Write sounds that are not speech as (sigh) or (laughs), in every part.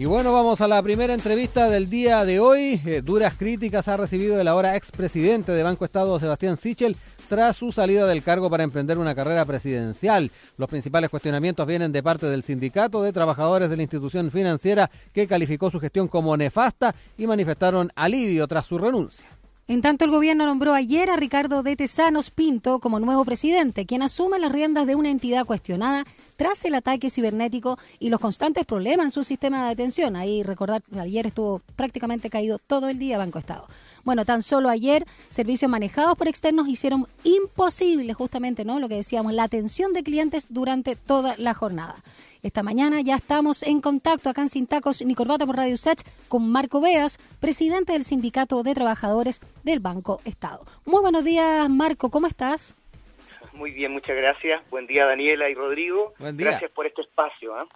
Y bueno, vamos a la primera entrevista del día de hoy. Eh, duras críticas ha recibido el ahora expresidente de Banco Estado, Sebastián Sichel, tras su salida del cargo para emprender una carrera presidencial. Los principales cuestionamientos vienen de parte del sindicato de trabajadores de la institución financiera que calificó su gestión como nefasta y manifestaron alivio tras su renuncia. En tanto, el gobierno nombró ayer a Ricardo de Tesanos Pinto como nuevo presidente, quien asume las riendas de una entidad cuestionada tras el ataque cibernético y los constantes problemas en su sistema de detención. Ahí recordar, ayer estuvo prácticamente caído todo el día Banco Estado. Bueno, tan solo ayer servicios manejados por externos hicieron imposible justamente, ¿no? Lo que decíamos, la atención de clientes durante toda la jornada. Esta mañana ya estamos en contacto acá en Sin Tacos ni Corbata por Radio Sach con Marco Beas, presidente del Sindicato de Trabajadores del Banco Estado. Muy buenos días, Marco, ¿cómo estás? Muy bien, muchas gracias. Buen día, Daniela y Rodrigo. Buen día. Gracias por este espacio. ¿ah?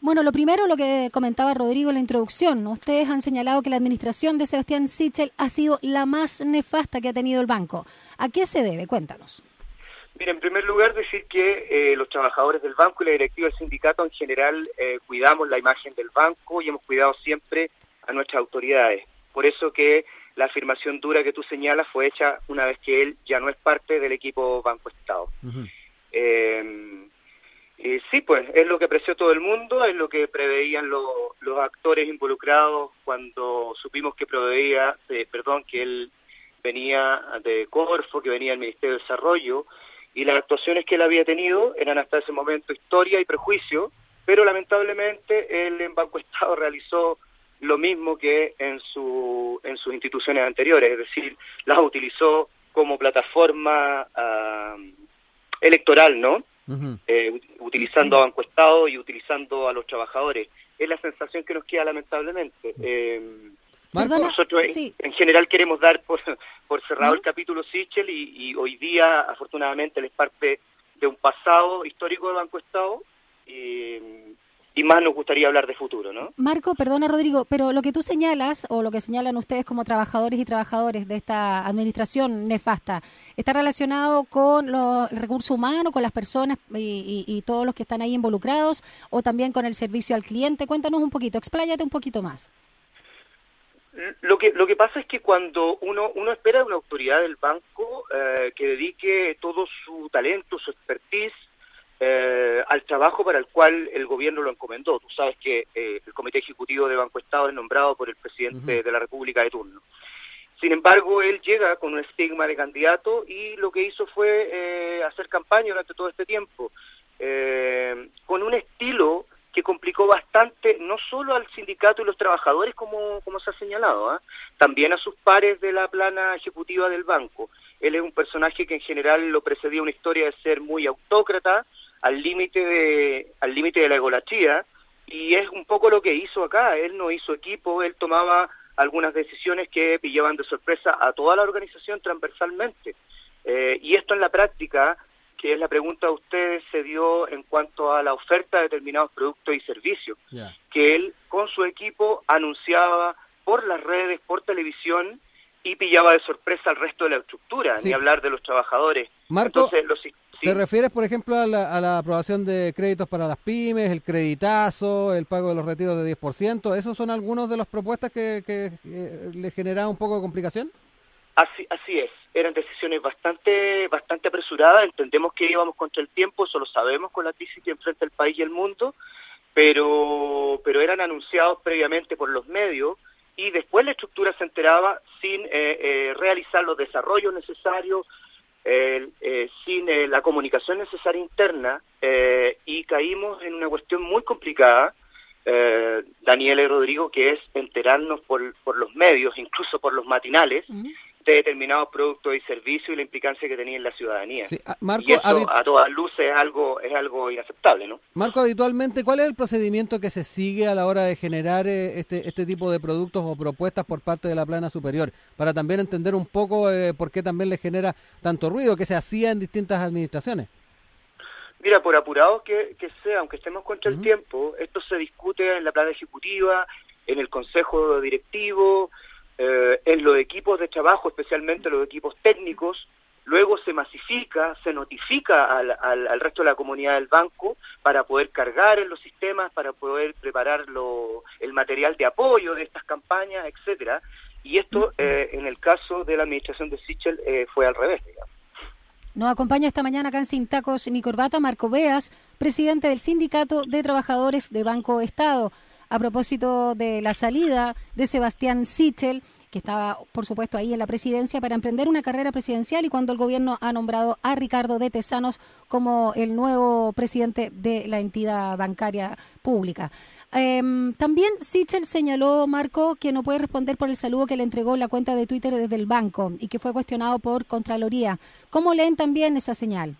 Bueno, lo primero, lo que comentaba Rodrigo en la introducción. Ustedes han señalado que la administración de Sebastián Sichel ha sido la más nefasta que ha tenido el banco. ¿A qué se debe? Cuéntanos. Mira, en primer lugar decir que eh, los trabajadores del banco y la directiva del sindicato en general eh, cuidamos la imagen del banco y hemos cuidado siempre a nuestras autoridades. Por eso que la afirmación dura que tú señalas fue hecha una vez que él ya no es parte del equipo Banco Estado. eh, eh, sí, pues es lo que apreció todo el mundo, es lo que preveían lo- los actores involucrados cuando supimos que proveía, eh, perdón, que él venía de Corfo, que venía del Ministerio de Desarrollo, y las actuaciones que él había tenido eran hasta ese momento historia y prejuicio, pero lamentablemente él en Banco Estado realizó lo mismo que en, su, en sus instituciones anteriores, es decir, las utilizó como plataforma ah, electoral, ¿no? Eh, ut- utilizando a Banco Estado y utilizando a los trabajadores. Es la sensación que nos queda lamentablemente. Eh, Perdona, nosotros en, sí. en general queremos dar por, por cerrado el capítulo Sichel y, y hoy día afortunadamente él es parte de un pasado histórico de Banco Estado y, y más nos gustaría hablar de futuro, ¿no? Marco, perdona Rodrigo, pero lo que tú señalas o lo que señalan ustedes como trabajadores y trabajadores de esta administración nefasta, ¿está relacionado con los, el recurso humano, con las personas y, y- y todos los que están ahí involucrados o también con el servicio al cliente? Cuéntanos un poquito, expláyate un poquito más. Lo que lo que pasa es que cuando uno uno espera de una autoridad del banco eh, que dedique todo su talento, su expertise eh, al trabajo para el cual el gobierno lo encomendó. Tú sabes que eh, el comité ejecutivo de Banco Estado es nombrado por el presidente de la República de turno. Sin embargo, él llega con un estigma de candidato y lo que hizo fue eh, hacer campaña durante todo este tiempo, eh, con un estilo que complicó bastante no solo al sindicato y los trabajadores como, como se ha señalado, ¿ah? también a sus pares de la plana ejecutiva del banco. Él es un personaje que en general lo precedía una historia de ser muy autócrata, al límite de al límite de la egolatría y es un poco lo que hizo acá. Él no hizo equipo, él tomaba algunas decisiones que pillaban de sorpresa a toda la organización transversalmente. Eh, y esto en la práctica, que es la pregunta de ustedes, se dio en cuanto a la oferta de determinados productos y servicios, que él con su equipo anunciaba por las redes, por televisión, y pillaba de sorpresa al resto de la estructura, Sí. ni hablar de los trabajadores. Marco, Entonces, los, sí. ¿Te refieres, por ejemplo, a la, a la aprobación de créditos para las pymes, el creditazo, el pago de los retiros de 10%? ¿Esos son algunos de las propuestas que, que, eh, le generaban un poco de complicación? Así, así es, eran decisiones bastante bastante apresuradas, entendemos que íbamos contra el tiempo, eso lo sabemos con la crisis que enfrenta el país y el mundo, pero, pero eran anunciados previamente por los medios y después la estructura se enteraba sin eh, eh, realizar los desarrollos necesarios, eh, eh, sin eh, la comunicación necesaria interna eh, y caímos en una cuestión muy complicada, eh, Daniela y Rodrigo, que es enterarnos por, por los medios, incluso por los matinales. De determinados productos y servicios y la implicancia que tenía en la ciudadanía. Sí, ah, Marco, y eso a todas luces es algo es algo inaceptable, ¿no? Marco, habitualmente, ¿cuál es el procedimiento que se sigue a la hora de generar eh, este, este tipo de productos o propuestas por parte de la plana superior? Para también entender un poco eh, por qué también le genera tanto ruido que se hacía en distintas administraciones. Mira, por apurado que, que sea, aunque estemos contra el tiempo, esto se discute en la plana ejecutiva, en el consejo directivo, eh, en los equipos de trabajo, especialmente los equipos técnicos, luego se masifica, se notifica al, al, resto de la comunidad del banco para poder cargar en los sistemas, para poder preparar el material de apoyo de estas campañas, etcétera. Y esto, eh, en el caso de la administración de Sichel, eh, fue al revés, digamos. Nos acompaña esta mañana acá en Sin Tacos ni Corbata Marco Beas, presidente del Sindicato de Trabajadores de Banco Estado. A propósito de la salida de Sebastián Sichel, que estaba, por supuesto, ahí en la presidencia para emprender una carrera presidencial y cuando el gobierno ha nombrado a Ricardo de Tesanos como el nuevo presidente de la entidad bancaria pública. Em, también Sichel señaló, Marco, que no puede responder por el saludo que le entregó la cuenta de Twitter desde el banco y que fue cuestionado por Contraloría. ¿Cómo leen también esa señal?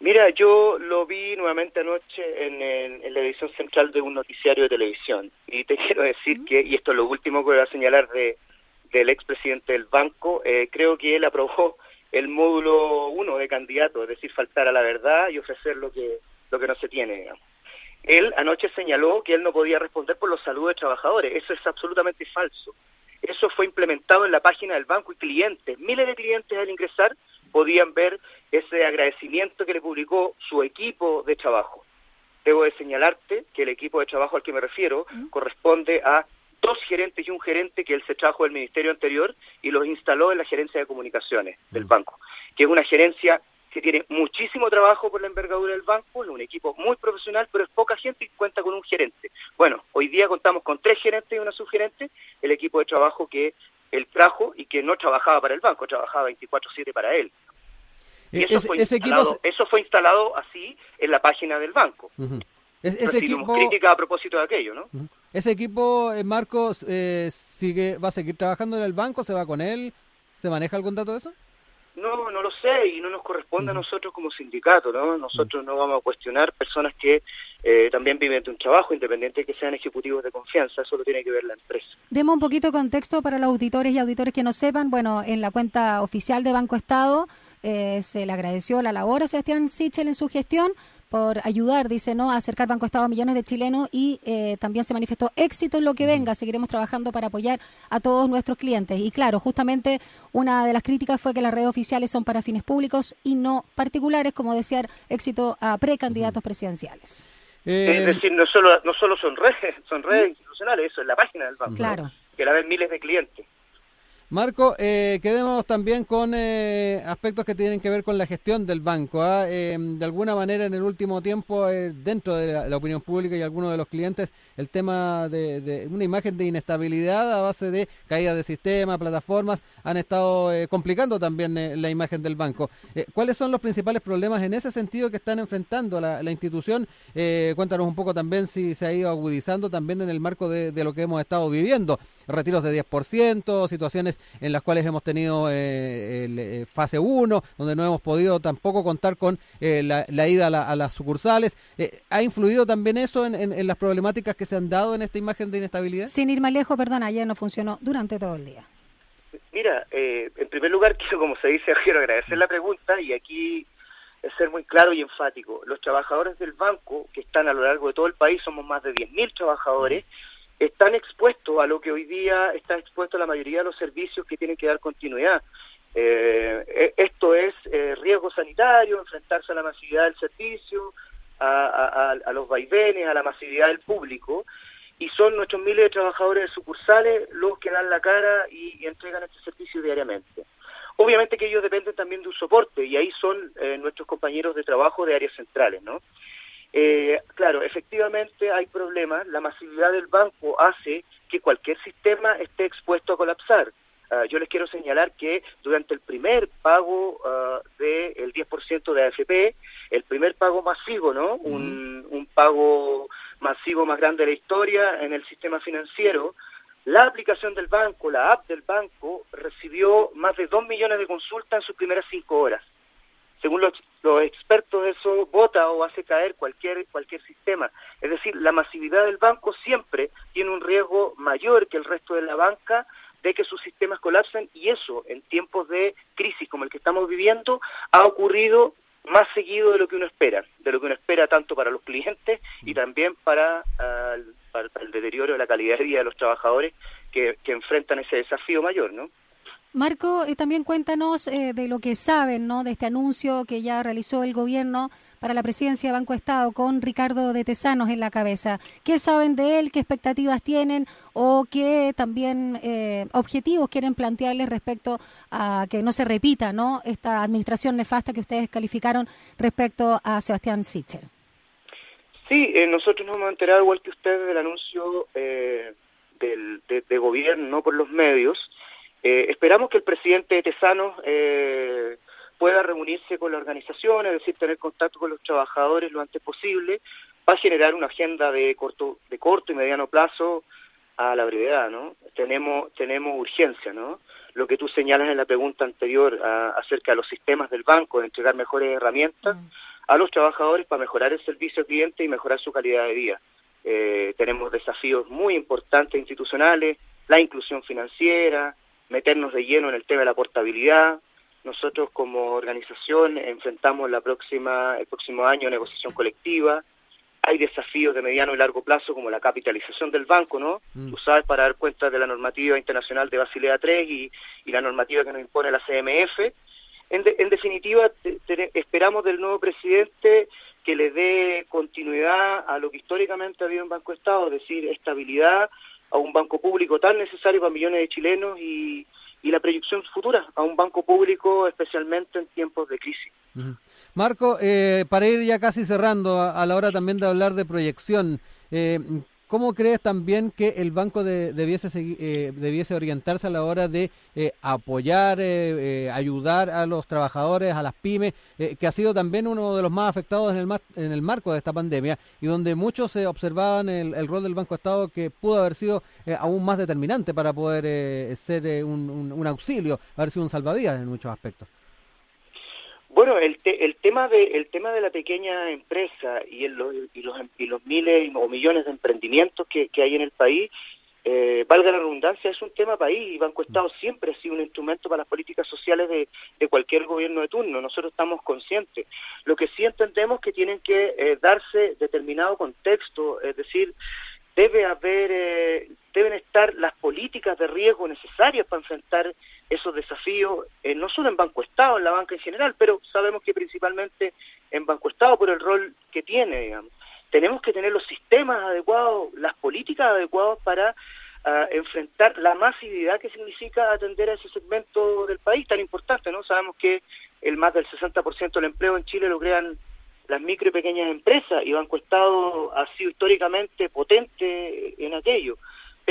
Mira, yo lo vi nuevamente anoche en, la edición central de un noticiario de televisión y te (laughs) quiero decir que, y esto es lo último que voy a señalar de, del expresidente del banco, eh, creo que él aprobó el módulo uno de candidato, es decir, faltar a la verdad y ofrecer lo que, lo que no se tiene, digamos. Él anoche señaló que él no podía responder por los saludos de trabajadores. Eso es absolutamente falso. Eso fue implementado en la página del banco y clientes, miles de clientes al ingresar podían ver ese agradecimiento que le publicó su equipo de trabajo. Debo de señalarte que el equipo de trabajo al que me refiero corresponde a dos gerentes y un gerente que él se trajo del ministerio anterior y los instaló en la gerencia de comunicaciones del banco, que es una gerencia que tiene muchísimo trabajo por la envergadura del banco, un equipo muy profesional, pero es poca gente y cuenta con un gerente. Bueno, hoy día contamos con tres gerentes y una subgerente, el equipo de trabajo que él trajo y que no trabajaba para el banco, trabajaba 24/7 para él. Y eh, eso, fue instalado, eso fue instalado así en la página del banco. ese equipo... crítica a propósito de aquello, ¿no? ¿Ese equipo, eh, Marcos, eh, sigue, va a seguir trabajando en el banco? ¿Se va con él? ¿Se maneja algún dato de eso? No, no lo sé y no nos corresponde a nosotros como sindicato, ¿no? Nosotros no vamos a cuestionar personas que eh, también viven de un trabajo, independiente de que sean ejecutivos de confianza, eso lo tiene que ver la empresa. Demos un poquito de contexto para los auditores y auditores que no sepan, bueno, en la cuenta oficial de Banco Estado eh, se le agradeció la labor a Sebastián Sichel en su gestión, por ayudar, dice, ¿no? a acercar Banco Estado a millones de chilenos y eh, también se manifestó éxito en lo que venga. Seguiremos trabajando para apoyar a todos nuestros clientes. Y claro, justamente una de las críticas fue que las redes oficiales son para fines públicos y no particulares, como desear éxito a precandidatos presidenciales. Eh, es decir, no solo, no solo son redes, son redes institucionales, eso es la página del banco, claro. que la ven miles de clientes. Marco, eh, quedemos también con eh, aspectos que tienen que ver con la gestión del banco. ¿ah? Eh, de alguna manera, en el último tiempo, eh, dentro de la, opinión pública y algunos de los clientes, el tema de, una imagen de inestabilidad a base de caída de sistemas, plataformas, han estado complicando también la imagen del banco. ¿Cuáles son los principales problemas en ese sentido que están enfrentando la, institución? cuéntanos un poco también si se ha ido agudizando también en el marco de, de lo que hemos estado viviendo. Retiros de 10%, situaciones en las cuales hemos tenido eh, el, eh, fase 1, donde no hemos podido tampoco contar con eh, la, ida a, las sucursales. ¿Ha influido también eso en, las problemáticas que se han dado en esta imagen de inestabilidad? Sin ir más lejos, perdón, ayer no funcionó durante todo el día. Mira, en primer lugar, (laughs) quiero, como se dice, quiero agradecer la pregunta y aquí es ser muy claro y enfático. Los trabajadores del banco, que están a lo largo de todo el país, somos más de 10.000 trabajadores, están expuestos a lo que hoy día está expuesto la mayoría de los servicios que tienen que dar continuidad. Eh, e, esto es eh, riesgo sanitario, enfrentarse a la masividad del servicio, a, los vaivenes, a la masividad del público, y son nuestros miles de trabajadores de sucursales los que dan la cara y, entregan este servicio diariamente. Obviamente que ellos dependen también de un soporte, y ahí son eh, nuestros compañeros de trabajo de áreas centrales, ¿no? Eh, claro, efectivamente hay problemas. La masividad del banco hace que cualquier sistema esté expuesto a colapsar. Ah, yo les quiero señalar que durante el primer pago uh, del 10% de AFP, el primer pago masivo, ¿no? un, un pago masivo más grande de la historia en el sistema financiero, la aplicación del banco, la app del banco, recibió más de 2 millones de consultas en sus primeras 5 horas según los, expertos eso vota o hace caer cualquier cualquier sistema. Es decir, la masividad del banco siempre tiene un riesgo mayor que el resto de la banca de que sus sistemas colapsen y eso en tiempos de crisis como el que estamos viviendo ha ocurrido más seguido de lo que uno espera, de lo que uno espera tanto para los clientes y también para, el deterioro de la calidad de vida de los trabajadores que enfrentan ese desafío mayor, ¿no? Marco, eh, también cuéntanos eh, de lo que saben, ¿no? De este anuncio que ya realizó el gobierno para la presidencia de Banco Estado con Ricardo de Tesanos en la cabeza. ¿Qué saben de él? ¿Qué expectativas tienen? ¿O qué también eh, objetivos quieren plantearles respecto a que no se repita, ¿no? Esta administración nefasta que ustedes calificaron respecto a Sebastián Sichel. Sí, nosotros nos hemos enterado, igual que ustedes, del anuncio del, de, gobierno, no por los medios. Eh, esperamos que el presidente Tesanos eh, pueda reunirse con la organización, es decir, tener contacto con los trabajadores lo antes posible, para generar una agenda de corto, de corto y mediano plazo a la brevedad, ¿no? Tenemos, tenemos urgencia, ¿no? Lo que tú señalas en la pregunta anterior acerca de los sistemas del banco, de entregar mejores herramientas mm. a los trabajadores para mejorar el servicio al cliente y mejorar su calidad de vida. Eh, tenemos desafíos muy importantes institucionales, la inclusión financiera, meternos de lleno en el tema de la portabilidad. Nosotros como organización enfrentamos la próxima, el próximo año negociación colectiva. Hay desafíos de mediano y largo plazo como la capitalización del banco, ¿no? Mm. Tú sabes, para dar cuenta de la normativa internacional de Basilea III y, la normativa que nos impone la CMF. En, definitiva, esperamos del nuevo presidente que le dé continuidad a lo que históricamente ha habido en Banco Estado, es decir, estabilidad, a un banco público tan necesario para millones de chilenos y, y la proyección futura a un banco público especialmente en tiempos de crisis. Marco, eh, para ir ya casi cerrando, a, la hora también de hablar de proyección, eh, ¿Cómo crees también que el banco debiese, eh, debiese orientarse a la hora de eh, apoyar, eh, ayudar a los trabajadores, a las pymes, que ha sido también uno de los más afectados en el, en el marco de esta pandemia y donde muchos se observaban el, rol del Banco Estado que pudo haber sido aún más determinante para poder ser un, un auxilio, haber sido un salvavidas en muchos aspectos? Bueno, el, el tema de el tema de la pequeña empresa y, el, y los y los miles o millones de emprendimientos que, que hay en el país, eh, valga la redundancia, es un tema país y Banco Estado siempre ha sido un instrumento para las políticas sociales de, de cualquier gobierno de turno. Nosotros estamos conscientes. Lo que sí entendemos que tienen que eh, darse determinado contexto, es decir, debe haber, eh, deben estar las políticas de riesgo necesarias para enfrentar esos desafíos, eh, no solo en Banco Estado, en la banca en general, pero sabemos que principalmente en Banco Estado por el rol que tiene, digamos. Tenemos que tener los sistemas adecuados, las políticas adecuadas para ah, enfrentar la masividad que significa atender a ese segmento del país tan importante, ¿no? Sabemos que el más del 60% del empleo en Chile lo crean las micro y pequeñas empresas y Banco Estado ha sido históricamente potente en aquello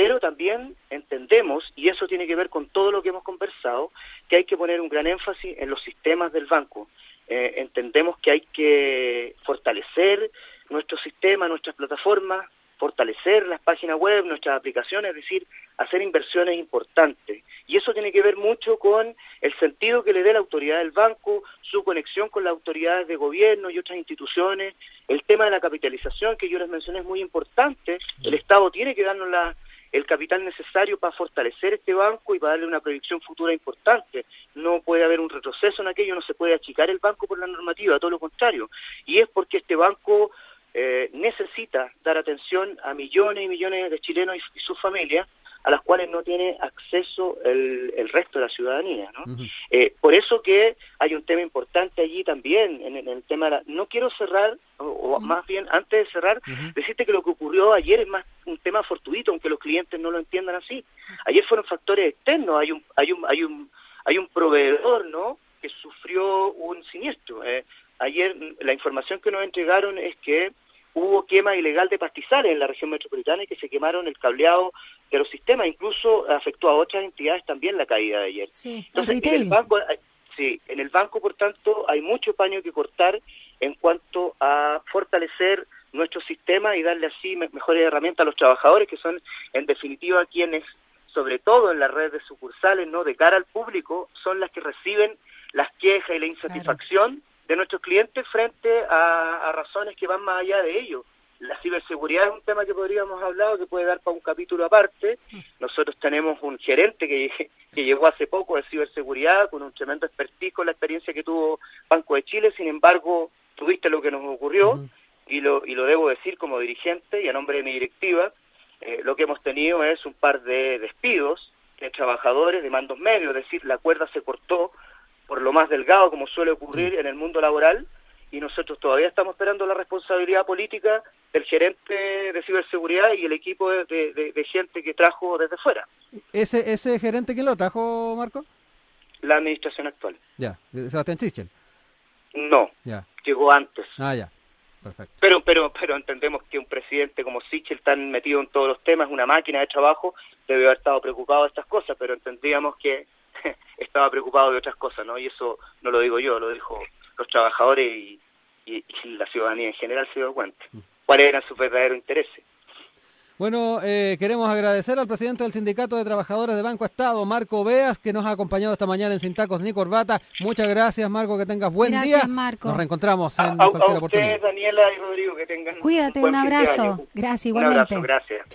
pero también entendemos, y eso tiene que ver con todo lo que hemos conversado, que hay que poner un gran énfasis en los sistemas del banco. Eh, entendemos que hay que fortalecer nuestro sistema, nuestras plataformas, fortalecer las páginas web, nuestras aplicaciones, es decir, hacer inversiones importantes. Y eso tiene que ver mucho con el sentido que le dé la autoridad del banco, su conexión con las autoridades de gobierno y otras instituciones, el tema de la capitalización que yo les mencioné es muy importante, el Estado tiene que darnos la el capital necesario para fortalecer este banco y para darle una proyección futura importante. No puede haber un retroceso en aquello, no se puede achicar el banco por la normativa, todo lo contrario. Y es porque este banco eh, necesita dar atención a millones y millones de chilenos y sus familias a las cuales no tiene acceso el, el resto de la ciudadanía. ¿no? Eh, por eso que hay un tema importante allí también, en, el tema de la... No quiero cerrar, o, más bien antes de cerrar, decirte que lo que ocurrió ayer es más un tema fortuito, aunque los clientes no lo entiendan así. Ayer fueron factores externos, hay un, hay un, hay un, hay un proveedor, ¿no?, que sufrió un siniestro. Eh, ayer la información que nos entregaron es que hubo quema ilegal de pastizales en la región metropolitana y que se quemaron el cableado de los sistemas, incluso afectó a otras entidades también la caída de ayer. Sí, Entonces, en el banco, sí, en el banco, por tanto, hay mucho paño que cortar en cuanto a fortalecer nuestro sistema y darle así mejores herramientas a los trabajadores, que son en definitiva quienes, sobre todo en la red de sucursales, no de cara al público, son las que reciben las quejas y la insatisfacción de nuestros clientes frente a, razones que van más allá de ello. La ciberseguridad es un tema que podríamos hablar, que puede dar para un capítulo aparte. Nosotros tenemos un gerente que, (laughs) que llegó hace poco de ciberseguridad con un tremendo expertise con la experiencia que tuvo Banco de Chile. Sin embargo, tuviste lo que nos ocurrió y, lo, y lo debo decir como dirigente y a nombre de mi directiva. Eh, lo que hemos tenido es un par de despidos de trabajadores, de mandos medios, es decir, la cuerda se cortó por lo más delgado como suele ocurrir en el mundo laboral y nosotros todavía estamos esperando la responsabilidad política del gerente de ciberseguridad y el equipo de, de, gente que trajo desde fuera. ¿Ese, ¿Ese gerente quién lo trajo, Marco? La administración actual. Ya, Sebastián Sichel. No, ya. llegó antes. Ah, ya. Perfecto. Pero, pero, pero entendemos que un presidente como Sichel, tan metido en todos los temas, una máquina de trabajo, debe haber estado preocupado de estas cosas, pero entendíamos que (laughs) estaba preocupado de otras cosas, ¿no? Y eso no lo digo yo, lo dijo los trabajadores y, la ciudadanía en general se dio cuenta. Mm. ¿Cuáles eran sus verdaderos intereses? Bueno, eh, queremos agradecer al presidente del Sindicato de Trabajadores de Banco Estado, Marco Beas, que nos ha acompañado esta mañana en Sin Tacos ni Corbata. Muchas gracias, Marco, que tengas buen gracias, día. Marco. Nos reencontramos en cualquier a ustedes, Daniela y Rodrigo, que tengan Cuídate, un, abrazo. Gracias, igualmente. Un abrazo, gracias.